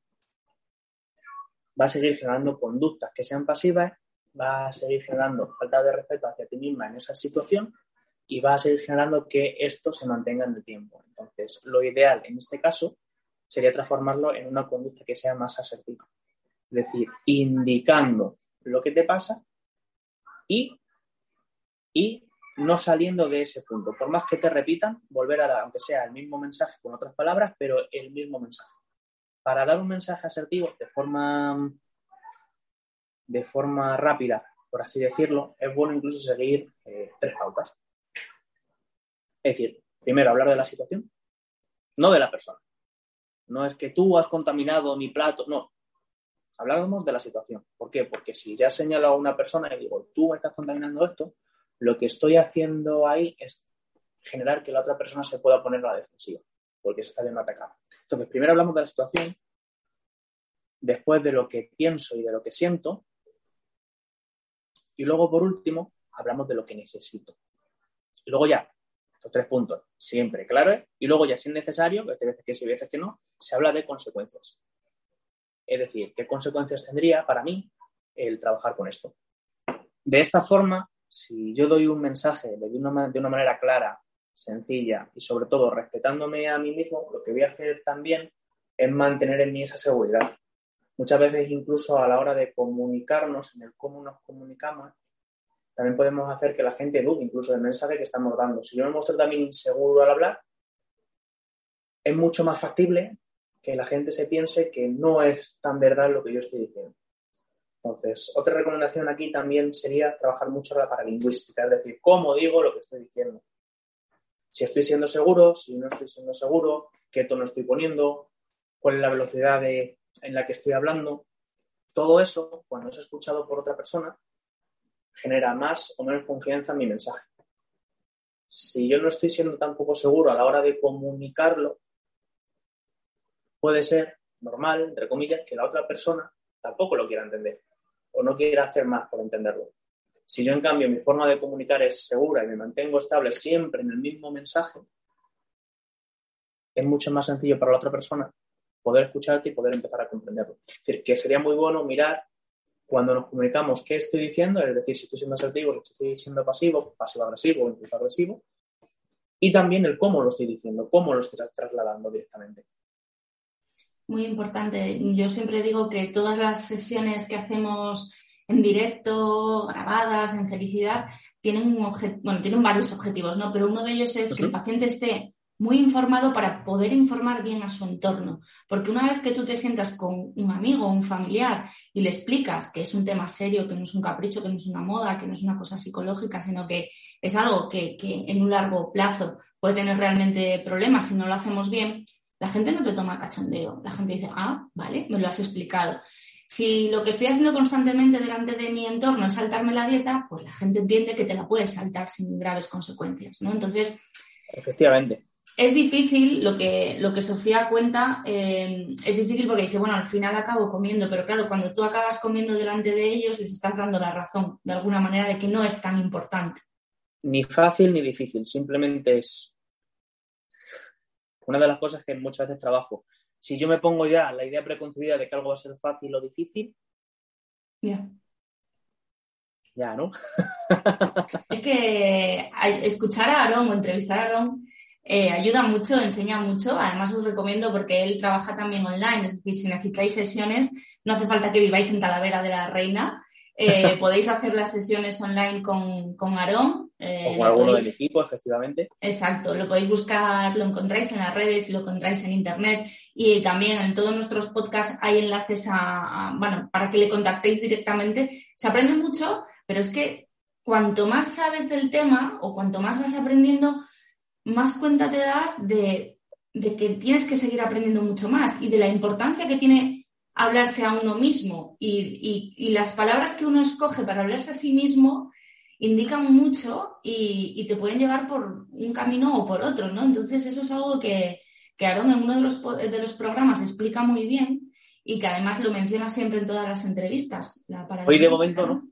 va a seguir generando conductas que sean pasivas, va a seguir generando falta de respeto hacia ti misma en esa situación y va a seguir generando que esto se mantenga en el tiempo. Entonces, lo ideal en este caso sería transformarlo en una conducta que sea más asertiva. Es decir, indicando lo que te pasa y, y no saliendo de ese punto. Por más que te repitan, volver a dar, aunque sea el mismo mensaje con otras palabras, pero el mismo mensaje. Para dar un mensaje asertivo de forma, de forma rápida, por así decirlo, es bueno incluso seguir eh, tres pautas. Es decir, primero hablar de la situación, no de la persona. No es que tú has contaminado mi plato, no. Hablamos de la situación. ¿Por qué? Porque si ya señalo a una persona y digo, tú estás contaminando esto, lo que estoy haciendo ahí es generar que la otra persona se pueda poner a la defensiva, porque se está viendo atacado. Entonces, primero hablamos de la situación, después de lo que pienso y de lo que siento, y luego, por último, hablamos de lo que necesito. Y luego ya, los tres puntos, siempre claro, y luego ya si es necesario, hay veces que sí, veces que no, se habla de consecuencias. Es decir, ¿qué consecuencias tendría para mí el trabajar con esto? De esta forma, si yo doy un mensaje de una, de una manera clara, sencilla y sobre todo respetándome a mí mismo, lo que voy a hacer también es mantener en mí esa seguridad. Muchas veces incluso a la hora de comunicarnos, en el cómo nos comunicamos, también podemos hacer que la gente dude incluso del mensaje que estamos dando. Si yo me muestro también inseguro al hablar, es mucho más factible que la gente se piense que no es tan verdad lo que yo estoy diciendo. Entonces, otra recomendación aquí también sería trabajar mucho la paralingüística, es decir, cómo digo lo que estoy diciendo. Si estoy siendo seguro, si no estoy siendo seguro, qué tono estoy poniendo, cuál es la velocidad en la que estoy hablando. Todo eso, cuando es escuchado por otra persona, genera más o menos confianza en mi mensaje. Si yo no estoy siendo tampoco seguro a la hora de comunicarlo, puede ser normal, entre comillas, que la otra persona tampoco lo quiera entender o no quiere hacer más por entenderlo. Si yo, en cambio, mi forma de comunicar es segura y me mantengo estable siempre en el mismo mensaje, es mucho más sencillo para la otra persona poder escucharte y poder empezar a comprenderlo. Es decir, que sería muy bueno mirar cuando nos comunicamos qué estoy diciendo, es decir, si estoy siendo asertivo, si estoy siendo pasivo, pasivo-agresivo o incluso agresivo, y también el cómo lo estoy diciendo, cómo lo estoy trasladando directamente. Muy importante. Yo siempre digo que todas las sesiones que hacemos en directo, grabadas, en felicidad, tienen, un bueno, tienen varios objetivos, ¿no? Pero uno de ellos es que el paciente esté muy informado para poder informar bien a su entorno. Porque una vez que tú te sientas con un amigo o un familiar y le explicas que es un tema serio, que no es un capricho, que no es una moda, que no es una cosa psicológica, sino que es algo que, que en un largo plazo puede tener realmente problemas si no lo hacemos bien, la gente no te toma cachondeo. La gente dice, ah, vale, me lo has explicado. Si lo que estoy haciendo constantemente delante de mi entorno es saltarme la dieta, pues la gente entiende que te la puedes saltar sin graves consecuencias, ¿no? Entonces, efectivamente. Es difícil, lo que, lo que Sofía cuenta, eh, es difícil porque dice, bueno, al final acabo comiendo, pero claro, cuando tú acabas comiendo delante de ellos, les estás dando la razón, de alguna manera, de que no es tan importante. Ni fácil ni difícil, simplemente es una de las cosas que muchas veces trabajo. Si yo me pongo ya la idea preconcebida de que algo va a ser fácil o difícil, ya. Ya, ¿no? es que escuchar a Aaron o entrevistar a Aaron eh, ayuda mucho, enseña mucho. Además, os recomiendo porque él trabaja también online, es decir, si necesitáis sesiones, no hace falta que viváis en Talavera de la Reina. Eh, podéis hacer las sesiones online con, con Aarón. Eh, o con alguno del equipo, efectivamente. Exacto, lo podéis buscar, lo encontráis en las redes lo encontráis en internet. Y también en todos nuestros podcasts hay enlaces a, bueno, para que le contactéis directamente. Se aprende mucho, pero es que cuanto más sabes del tema o cuanto más vas aprendiendo, más cuenta te das de, de que tienes que seguir aprendiendo mucho más y de la importancia que tiene hablarse a uno mismo y, las palabras que uno escoge para hablarse a sí mismo indican mucho y, te pueden llevar por un camino o por otro, ¿no? Entonces eso es algo que, que Aaron en uno de los, de los programas explica muy bien y que además lo menciona siempre en todas las entrevistas. Hoy de momento no.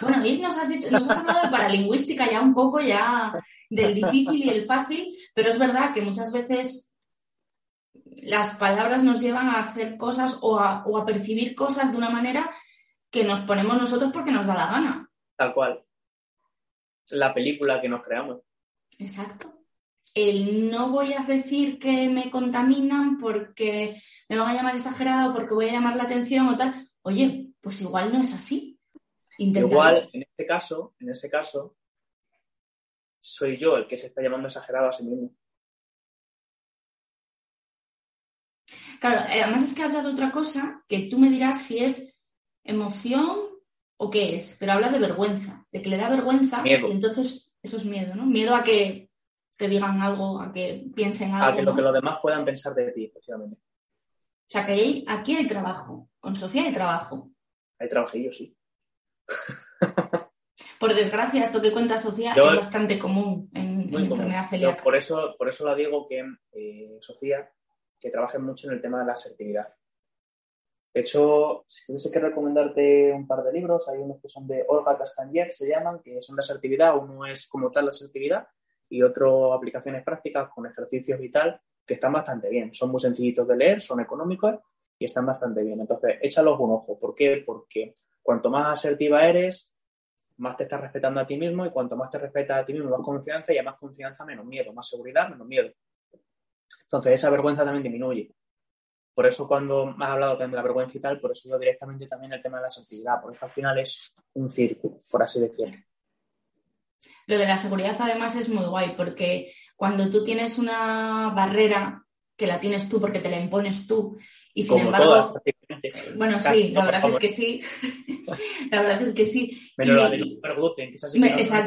Bueno, hoy nos has, dicho, nos has hablado de paralingüística ya un poco, ya del difícil y el fácil, pero es verdad que muchas veces las palabras nos llevan a hacer cosas o a, o a percibir cosas de una manera que nos ponemos nosotros porque nos da la gana. Tal cual. La película que nos creamos. Exacto. El no voy a decir que me contaminan porque me van a llamar exagerado, porque voy a llamar la atención o tal. Oye, pues igual no es así. Igual, en este caso, en ese caso, soy yo el que se está llamando exagerado a sí mismo. Claro, eh, además es que habla de otra cosa que tú me dirás si es emoción o qué es, pero habla de vergüenza, de que le da vergüenza y entonces eso es miedo, ¿no? Miedo a que te digan algo, a que piensen algo. A que lo que los demás puedan pensar de ti, efectivamente. O sea, que aquí hay trabajo, con Sofía hay trabajo. Hay trabajillo, sí. Por desgracia, esto que cuenta Sofía es bastante común en, la enfermedad celíaca. por, eso, por eso la digo que eh, Sofía, que trabaje mucho en el tema de la asertividad. De hecho, si tuviese que recomendarte un par de libros, hay unos que son de Olga Castañer, se llaman, que son de asertividad. Uno es como tal la asertividad y otro aplicaciones prácticas con ejercicios y tal, que están bastante bien. Son muy sencillitos de leer, son económicos y están bastante bien. Entonces, échalos un ojo. ¿Por qué? Porque cuanto más asertiva eres, más te estás respetando a ti mismo y cuanto más te respetas a ti mismo, más confianza y a más confianza, menos miedo, más seguridad, menos miedo. Entonces, esa vergüenza también disminuye. Por eso cuando has hablado también de la vergüenza y tal, por eso yo directamente también el tema de la asertividad, porque al final es un círculo, por así decirlo. Lo de la seguridad además es muy guay, porque cuando tú tienes una barrera que la tienes tú porque te la impones tú. Y sin embargo, bueno, sí, la verdad es que sí. la verdad es que sí. Pero la de sí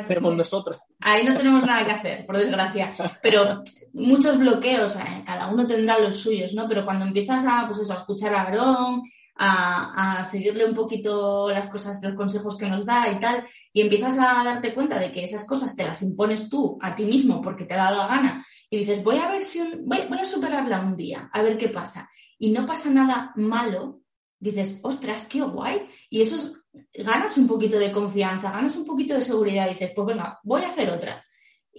que con nosotros. Ahí no tenemos nada que hacer, por desgracia. Pero muchos bloqueos, eh, cada uno tendrá los suyos, ¿no? Pero cuando empiezas a, pues eso, a escuchar a Aarón, a, seguirle un poquito las cosas, los consejos que nos da y tal, y empiezas a darte cuenta de que esas cosas te las impones tú a ti mismo porque te da la gana y dices, voy a ver si voy, a superarla un día, a ver qué pasa. Y no pasa nada malo, dices, ostras, qué guay. Y eso ganas un poquito de confianza, ganas un poquito de seguridad, dices, pues venga, voy a hacer otra.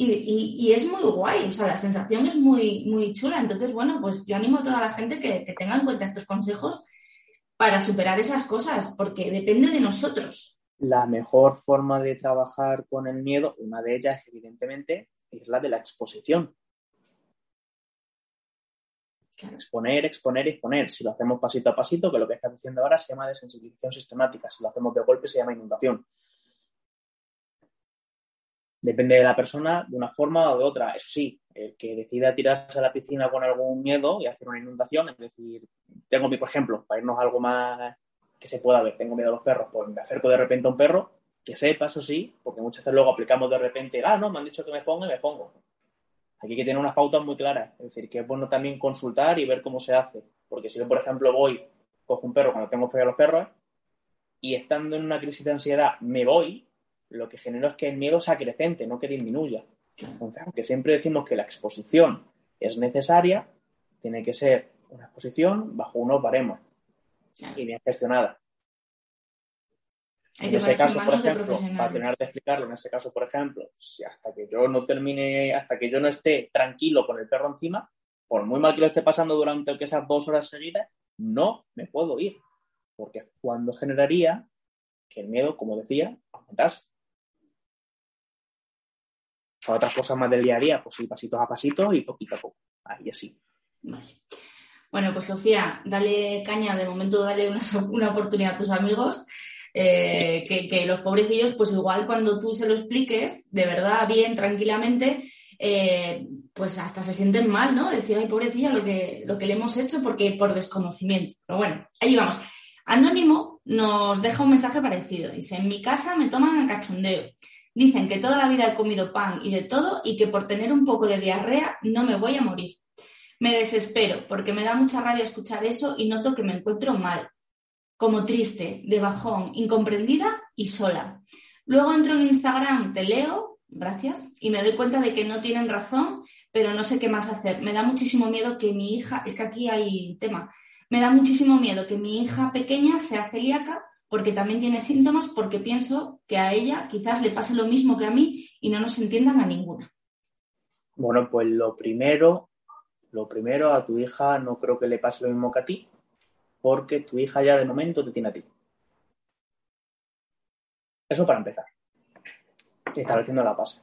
Y, es muy guay, o sea, la sensación es muy, muy chula. Entonces, bueno, pues yo animo a toda la gente que, que tenga en cuenta estos consejos para superar esas cosas, porque depende de nosotros. La mejor forma de trabajar con el miedo, una de ellas, evidentemente, es la de la exposición. Exponer, exponer exponer. Si lo hacemos pasito a pasito, que lo que estás diciendo ahora se llama desensibilización sistemática. Si lo hacemos de golpe, se llama inundación. Depende de la persona de una forma o de otra. Eso sí, el que decida tirarse a la piscina con algún miedo y hacer una inundación, es decir, tengo, por ejemplo, para irnos a algo más que se pueda ver, tengo miedo a los perros, pues me acerco de repente a un perro, que sepa, eso sí, porque muchas veces luego aplicamos de repente, ah, no, me han dicho que me ponga y me pongo. Aquí hay que tener unas pautas muy claras, es decir, que es bueno también consultar y ver cómo se hace, porque si yo, por ejemplo, voy, cojo un perro cuando tengo feo a los perros y estando en una crisis de ansiedad me voy, lo que genera es que el miedo se acrecente, no que disminuya. Entonces, aunque siempre decimos que la exposición es necesaria, tiene que ser una exposición bajo unos baremos y bien gestionada. En ese caso, por ejemplo, para terminar de explicarlo, en ese caso, por ejemplo, si hasta que yo no termine, hasta que yo no esté tranquilo con el perro encima, por muy mal que lo esté pasando durante esas dos horas seguidas, no me puedo ir. Porque cuando generaría que el miedo, como decía, aumentase otras cosas más del día a día, pues sí, pasitos a pasitos y poquito a poco. Ahí así. Bueno, pues Sofía, dale caña, de momento dale una, oportunidad a tus amigos. Eh, que, los pobrecillos, pues igual cuando tú se lo expliques, de verdad, bien, tranquilamente, eh, pues hasta se sienten mal, ¿no? Decir, ay, pobrecilla, lo que, lo que le hemos hecho porque por desconocimiento. Pero bueno, ahí vamos. Anónimo nos deja un mensaje parecido. Dice, en mi casa me toman a cachondeo. Dicen que toda la vida he comido pan y de todo y que por tener un poco de diarrea no me voy a morir. Me desespero porque me da mucha rabia escuchar eso y noto que me encuentro mal, como triste, de bajón, incomprendida y sola. Luego entro en Instagram, te leo, gracias, y me doy cuenta de que no tienen razón, pero no sé qué más hacer. Me da muchísimo miedo que mi hija, es que aquí hay tema, me da muchísimo miedo que mi hija pequeña sea celíaca porque también tiene síntomas, porque pienso que a ella quizás le pase lo mismo que a mí y no nos entiendan a ninguna. Bueno, pues lo primero Lo primero, a tu hija no creo que le pase lo mismo que a ti, porque tu hija ya de momento te tiene a ti. Eso para empezar. Estableciendo la base.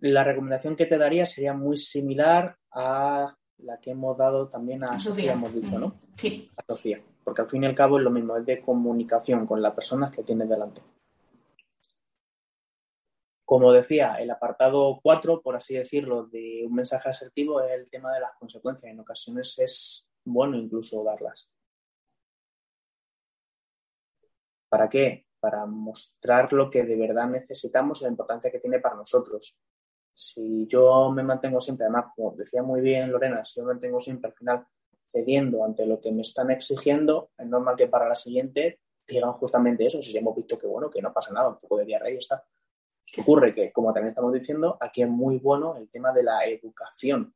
La recomendación que te daría sería muy similar a la que hemos dado también a, Sofía, hemos dicho, ¿no? Sí. A Sofía. Porque al fin y al cabo es lo mismo, es de comunicación con las personas que tienes delante. Como decía, el apartado 4, por así decirlo, de un mensaje asertivo es el tema de las consecuencias. En ocasiones es bueno incluso darlas. ¿Para qué? Para mostrar lo que de verdad necesitamos y la importancia que tiene para nosotros. Si yo me mantengo siempre, además, como decía muy bien Lorena, si yo me mantengo siempre al final cediendo ante lo que me están exigiendo, es normal que para la siguiente digan justamente eso. Si ya hemos visto que bueno, que no pasa nada, un poco de diarrea y está. ¿Qué ocurre? Que, como también estamos diciendo, aquí es muy bueno el tema de la educación.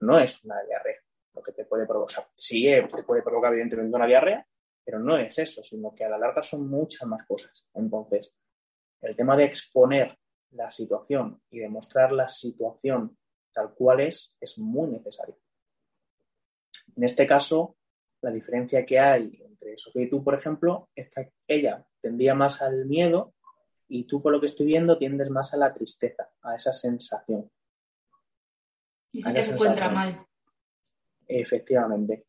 No es una diarrea lo que te puede provocar. sí, eh, te puede provocar evidentemente una diarrea, pero no es eso, sino que a la larga son muchas más cosas. Entonces, el tema de exponer la situación y demostrar la situación tal cual es es muy necesario. En este caso, la diferencia que hay entre Sofía y tú, por ejemplo, es que ella tendía más al miedo y tú, por lo que estoy viendo, tiendes más a la tristeza, a esa sensación. Dice que se encuentra mal. Efectivamente.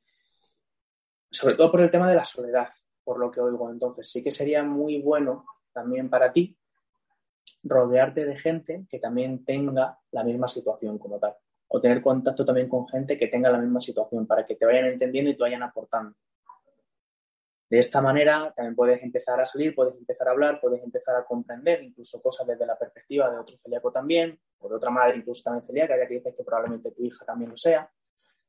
Sobre todo por el tema de la soledad, por lo que oigo. Entonces, sí que sería muy bueno también para ti rodearte de gente que también tenga la misma situación como tal. O tener contacto también con gente que tenga la misma situación para que te vayan entendiendo y te vayan aportando. De esta manera también puedes empezar a salir, puedes empezar a hablar, puedes empezar a comprender incluso cosas desde la perspectiva de otro celíaco también, o de otra madre incluso también celíaca, ya que dices que probablemente tu hija también lo sea.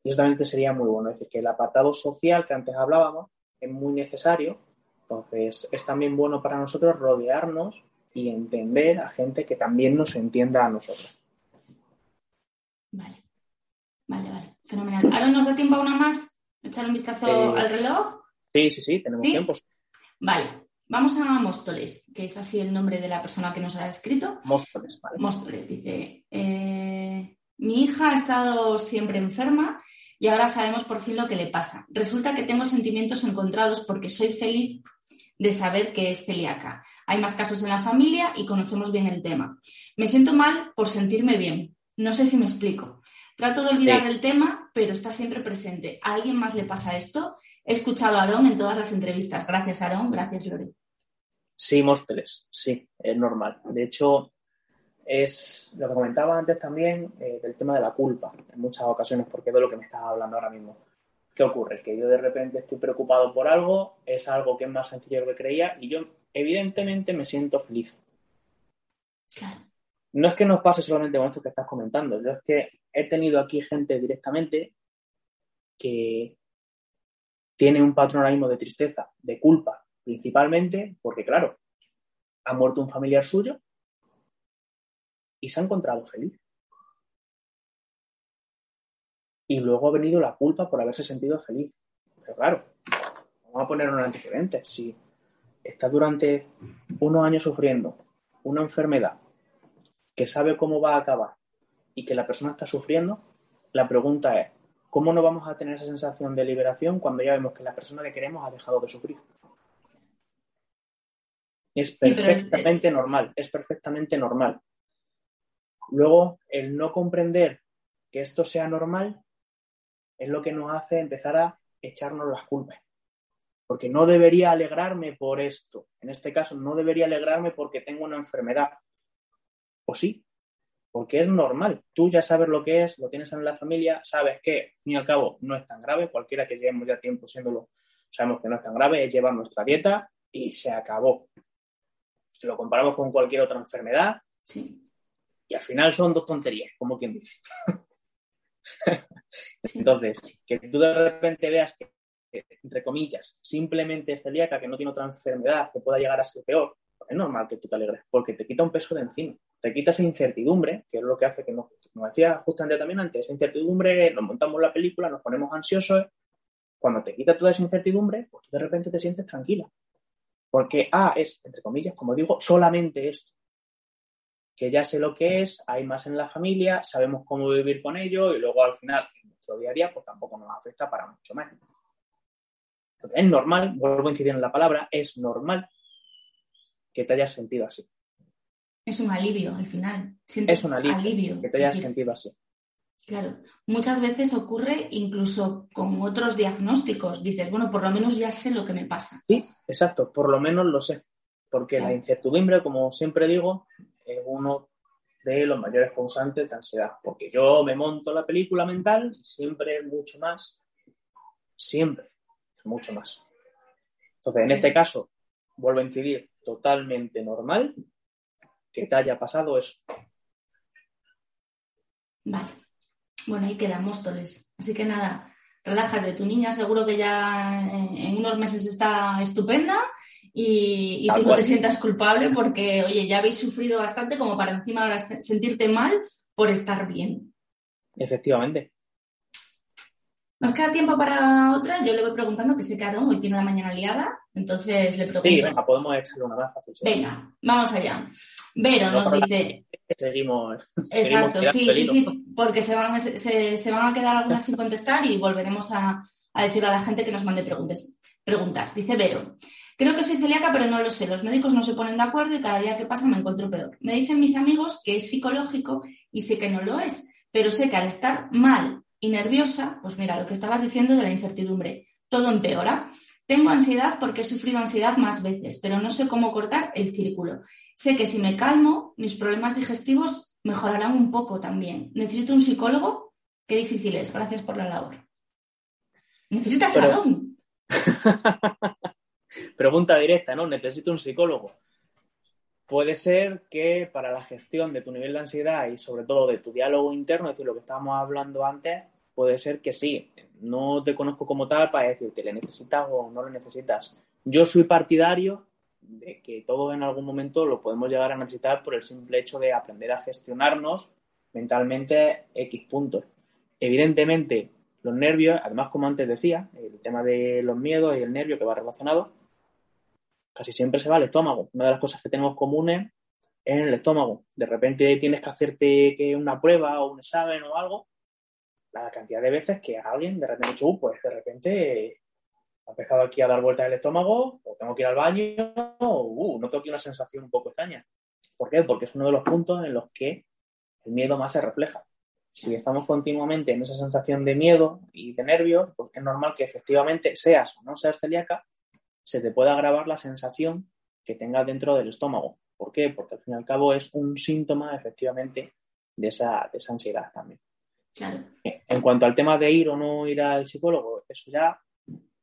Y eso también sería muy bueno. Es decir, que el apartado social que antes hablábamos es muy necesario. Entonces, es también bueno para nosotros rodearnos y entender a gente que también nos entienda a nosotros. Vale, vale, vale. Fenomenal. Ahora nos da tiempo a una más. Echar un vistazo eh, al reloj. Sí, sí, sí, tenemos tiempo. Vale, vamos a Móstoles, que es así el nombre de la persona que nos ha escrito. Móstoles, vale. Móstoles, dice, eh, mi hija ha estado siempre enferma y ahora sabemos por fin lo que le pasa. Resulta que tengo sentimientos encontrados porque soy feliz de saber que es celíaca. Hay más casos en la familia y conocemos bien el tema. Me siento mal por sentirme bien. No sé si me explico. Trato de olvidar el tema, pero está siempre presente. ¿A alguien más le pasa esto? He escuchado a Aarón en todas las entrevistas. Gracias, Aarón. Gracias, Lore. Sí, Móstoles. Sí, es normal. De hecho, es lo que comentaba antes también eh, del tema de la culpa, en muchas ocasiones, porque es de lo que me estás hablando ahora mismo. ¿Qué ocurre? Que yo de repente estoy preocupado por algo, es algo que es más sencillo de lo que creía y yo evidentemente me siento feliz. Claro. No es que nos pase solamente con esto que estás comentando, yo es que he tenido aquí gente directamente que tiene un patrón ahora mismo de tristeza, de culpa, principalmente porque, claro, ha muerto un familiar suyo y se ha encontrado feliz. Y luego ha venido la culpa por haberse sentido feliz. Pero claro, vamos a poner un antecedente. Si está durante unos años sufriendo una enfermedad que sabe cómo va a acabar y que la persona está sufriendo, la pregunta es, ¿cómo no vamos a tener esa sensación de liberación cuando ya vemos que la persona que queremos ha dejado de sufrir? Es perfectamente normal, es perfectamente normal. Luego, el no comprender que esto sea normal es lo que nos hace empezar a echarnos las culpas. Porque no debería alegrarme por esto. En este caso, no debería alegrarme porque tengo una enfermedad. O sí, porque es normal. Tú ya sabes lo que es, lo tienes en la familia, sabes que, al fin y al cabo, no es tan grave. Cualquiera que llevemos ya tiempo siéndolo, sabemos que no es tan grave, es llevar nuestra dieta y se acabó. Si lo comparamos con cualquier otra enfermedad, sí. Y al final son dos tonterías, como quien dice. Entonces, que tú de repente veas que, entre comillas, simplemente es celíaca, que no tiene otra enfermedad que pueda llegar a ser peor, es normal que tú te alegres, porque te quita un peso de encima, te quita esa incertidumbre, que es lo que hace que, nos, como decía justamente también antes, esa incertidumbre, nos montamos la película, nos ponemos ansiosos, cuando te quita toda esa incertidumbre, pues tú de repente te sientes tranquila. Porque A es, entre comillas, como digo, solamente esto. Que ya sé lo que es, hay más en la familia, sabemos cómo vivir con ello y luego al final en nuestro día a día pues tampoco nos afecta para mucho más. Entonces, es normal, vuelvo a incidir en la palabra, es normal que te hayas sentido así. Es un alivio al final. es un alivio, que te hayas sentido así. Claro, muchas veces ocurre incluso con otros diagnósticos. Dices, bueno, por lo menos ya sé lo que me pasa. Sí, exacto, por lo menos lo sé. Porque la incertidumbre, como siempre digo, es uno de los mayores causantes de ansiedad. Porque yo me monto la película mental y siempre es mucho más, siempre mucho más. Entonces, en este caso, vuelvo a incidir, totalmente normal que te haya pasado eso. Vale. Bueno, ahí quedamos, Toles. Así que nada, relájate. Tu niña seguro que ya en unos meses está estupenda y, tú no te sientas culpable porque, oye, ya habéis sufrido bastante como para encima ahora sentirte mal por estar bien. Efectivamente. ¿Nos queda tiempo para otra? Yo le voy preguntando, que sé que Aaron hoy tiene una mañana liada, entonces le pregunto. Sí, venga, podemos echarle una más fácil. Venga, vamos allá. Vero nos dice. Seguimos. Exacto, sí, sí, sí, porque se van, se, van a quedar algunas sin contestar y volveremos a, a decir a la gente que nos mande preguntas. Preguntas. Dice Vero. Creo que soy celíaca, pero no lo sé. Los médicos no se ponen de acuerdo y cada día que pasa me encuentro peor. Me dicen mis amigos que es psicológico y sé que no lo es, pero sé que al estar mal y nerviosa, pues mira, lo que estabas diciendo de la incertidumbre, todo empeora. Tengo ansiedad porque he sufrido ansiedad más veces, pero no sé cómo cortar el círculo. Sé que si me calmo, mis problemas digestivos mejorarán un poco también. ¿Necesito un psicólogo? Qué difícil es. Gracias por la labor. ¿Necesitas pero... Pregunta directa, ¿no? ¿Necesito un psicólogo? Puede ser que para la gestión de tu nivel de ansiedad y sobre todo de tu diálogo interno, es decir, lo que estábamos hablando antes, puede ser que sí. No te conozco como tal para decirte, ¿le necesitas o no lo necesitas? Yo soy partidario de que todo en algún momento lo podemos llegar a necesitar por el simple hecho de aprender a gestionarnos mentalmente X puntos. Evidentemente, los nervios, además como antes decía, el tema de los miedos y el nervio que va relacionado, casi siempre se va al estómago. Una de las cosas que tenemos comunes es en el estómago. De repente tienes que hacerte una prueba o un examen o algo. La cantidad de veces que alguien de repente, uh, pues de repente ha empezado aquí a dar vueltas el estómago, o tengo que ir al baño, o uh, noto aquí una sensación un poco extraña. ¿Por qué? Porque es uno de los puntos en los que el miedo más se refleja. Si estamos continuamente en esa sensación de miedo y de nervios, pues es normal que efectivamente seas o no seas celíaca, se te pueda agravar la sensación que tengas dentro del estómago. ¿Por qué? Porque al fin y al cabo es un síntoma efectivamente de esa, de esa ansiedad también. Claro. En cuanto al tema de ir o no ir al psicólogo, eso ya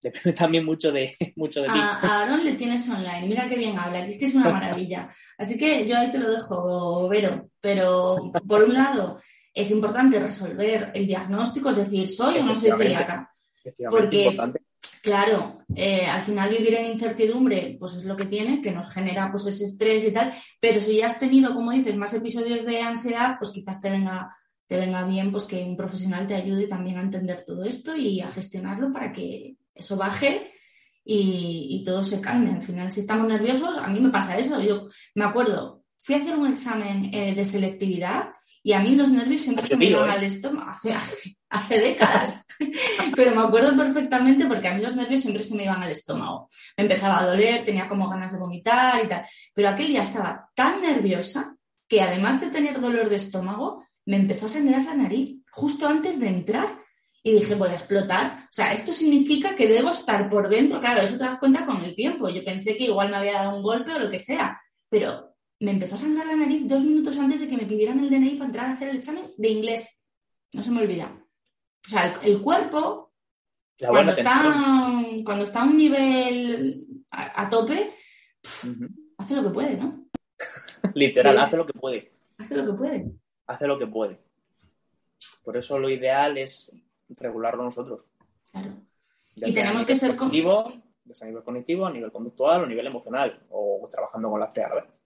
depende también mucho de, mucho de ti. A Aaron le tienes online, mira qué bien habla, es que es una maravilla. Así que yo ahí te lo dejo, Vero. Pero por un lado, es importante resolver el diagnóstico, es decir, ¿soy o no soy celíaca? Porque Claro, eh, al final vivir en incertidumbre, pues es lo que tiene, que nos genera pues ese estrés y tal, pero si ya has tenido, como dices, más episodios de ansiedad, pues quizás te venga, te venga bien pues que un profesional te ayude también a entender todo esto y a gestionarlo para que eso baje y, todo se calme. Al final, si estamos nerviosos, a mí me pasa eso. Yo me acuerdo, fui a hacer un examen eh, de selectividad y a mí los nervios siempre se me iban ¿eh? al estómago, hace, hace, décadas. Pero me acuerdo perfectamente porque a mí los nervios siempre se me iban al estómago. Me empezaba a doler, tenía como ganas de vomitar y tal. Pero aquel día estaba tan nerviosa que además de tener dolor de estómago, me empezó a sangrar la nariz justo antes de entrar. Y dije, voy a explotar. O sea, esto significa que debo estar por dentro. Claro, eso te das cuenta con el tiempo. Yo pensé que igual me había dado un golpe o lo que sea. Pero me empezó a sangrar la nariz dos minutos antes de que me pidieran el DNI para entrar a hacer el examen de inglés. No se me olvida. O sea, el, cuerpo, cuando está, cuando está, a un nivel a, tope, hace lo que puede, ¿no? Literal, hace lo que puede. Hace lo que puede. Hace lo que puede. Por eso lo ideal es regularlo nosotros. Claro. y tenemos que ser cognitivo, a nivel cognitivo, a nivel conductual o a nivel emocional, o trabajando con las tres a la vez.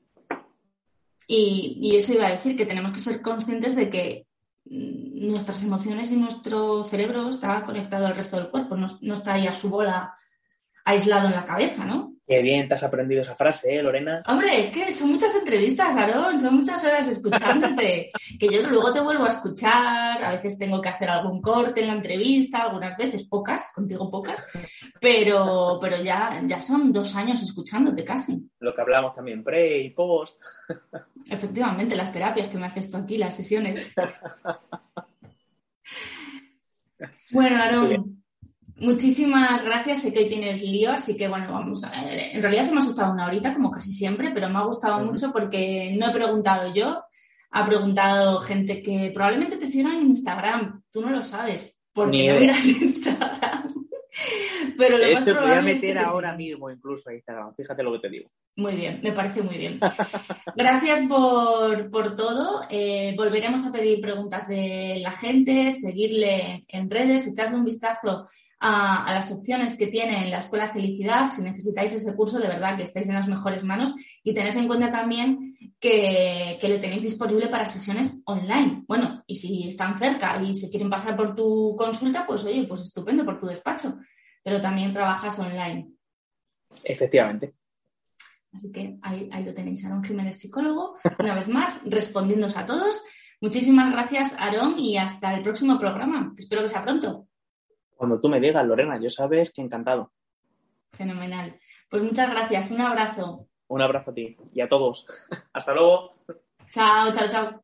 Y, eso iba a decir que tenemos que ser conscientes de que mm, nuestras emociones y nuestro cerebro está conectado al resto del cuerpo, no, está ahí a su bola aislado en la cabeza, ¿no? Qué bien te has aprendido esa frase, ¿eh, Lorena? Hombre, es que son muchas entrevistas, Aarón, son muchas horas escuchándote. que yo luego te vuelvo a escuchar, a veces tengo que hacer algún corte en la entrevista, algunas veces, pocas, contigo pocas, pero, pero ya, ya son dos años escuchándote casi. Lo que hablamos también, pre y post. Efectivamente, las terapias que me haces tú aquí, las sesiones. bueno, Aarón. Muchísimas gracias. Sé que hoy tienes lío, así que bueno, vamos. A, en realidad hemos estado una horita, como casi siempre, pero me ha gustado mucho porque no he preguntado yo, ha preguntado gente que probablemente te sigan en Instagram. Tú no lo sabes, porque no miras Instagram. pero lo más probable voy a meter ahora mismo incluso a Instagram. Fíjate lo que te digo. Muy bien, me parece muy bien. Gracias por, por todo. Eh, volveremos a pedir preguntas de la gente, seguirle en redes, echarle un vistazo a, las opciones que tiene en la Escuela Felicidad. Si necesitáis ese curso, de verdad que estáis en las mejores manos y tened en cuenta también que, le tenéis disponible para sesiones online. Bueno, y si están cerca y se quieren pasar por tu consulta, pues oye, pues estupendo por tu despacho, pero también trabajas online. Efectivamente. Así que ahí, ahí lo tenéis, Aarón Jiménez, psicólogo, una vez más, respondiéndoos a todos. Muchísimas gracias, Aarón, y hasta el próximo programa. Espero que sea pronto. Cuando tú me digas, Lorena, yo sabes que encantado. Fenomenal. Pues muchas gracias. Un abrazo. Un abrazo a ti y a todos. Hasta luego. Chao, chao, chao.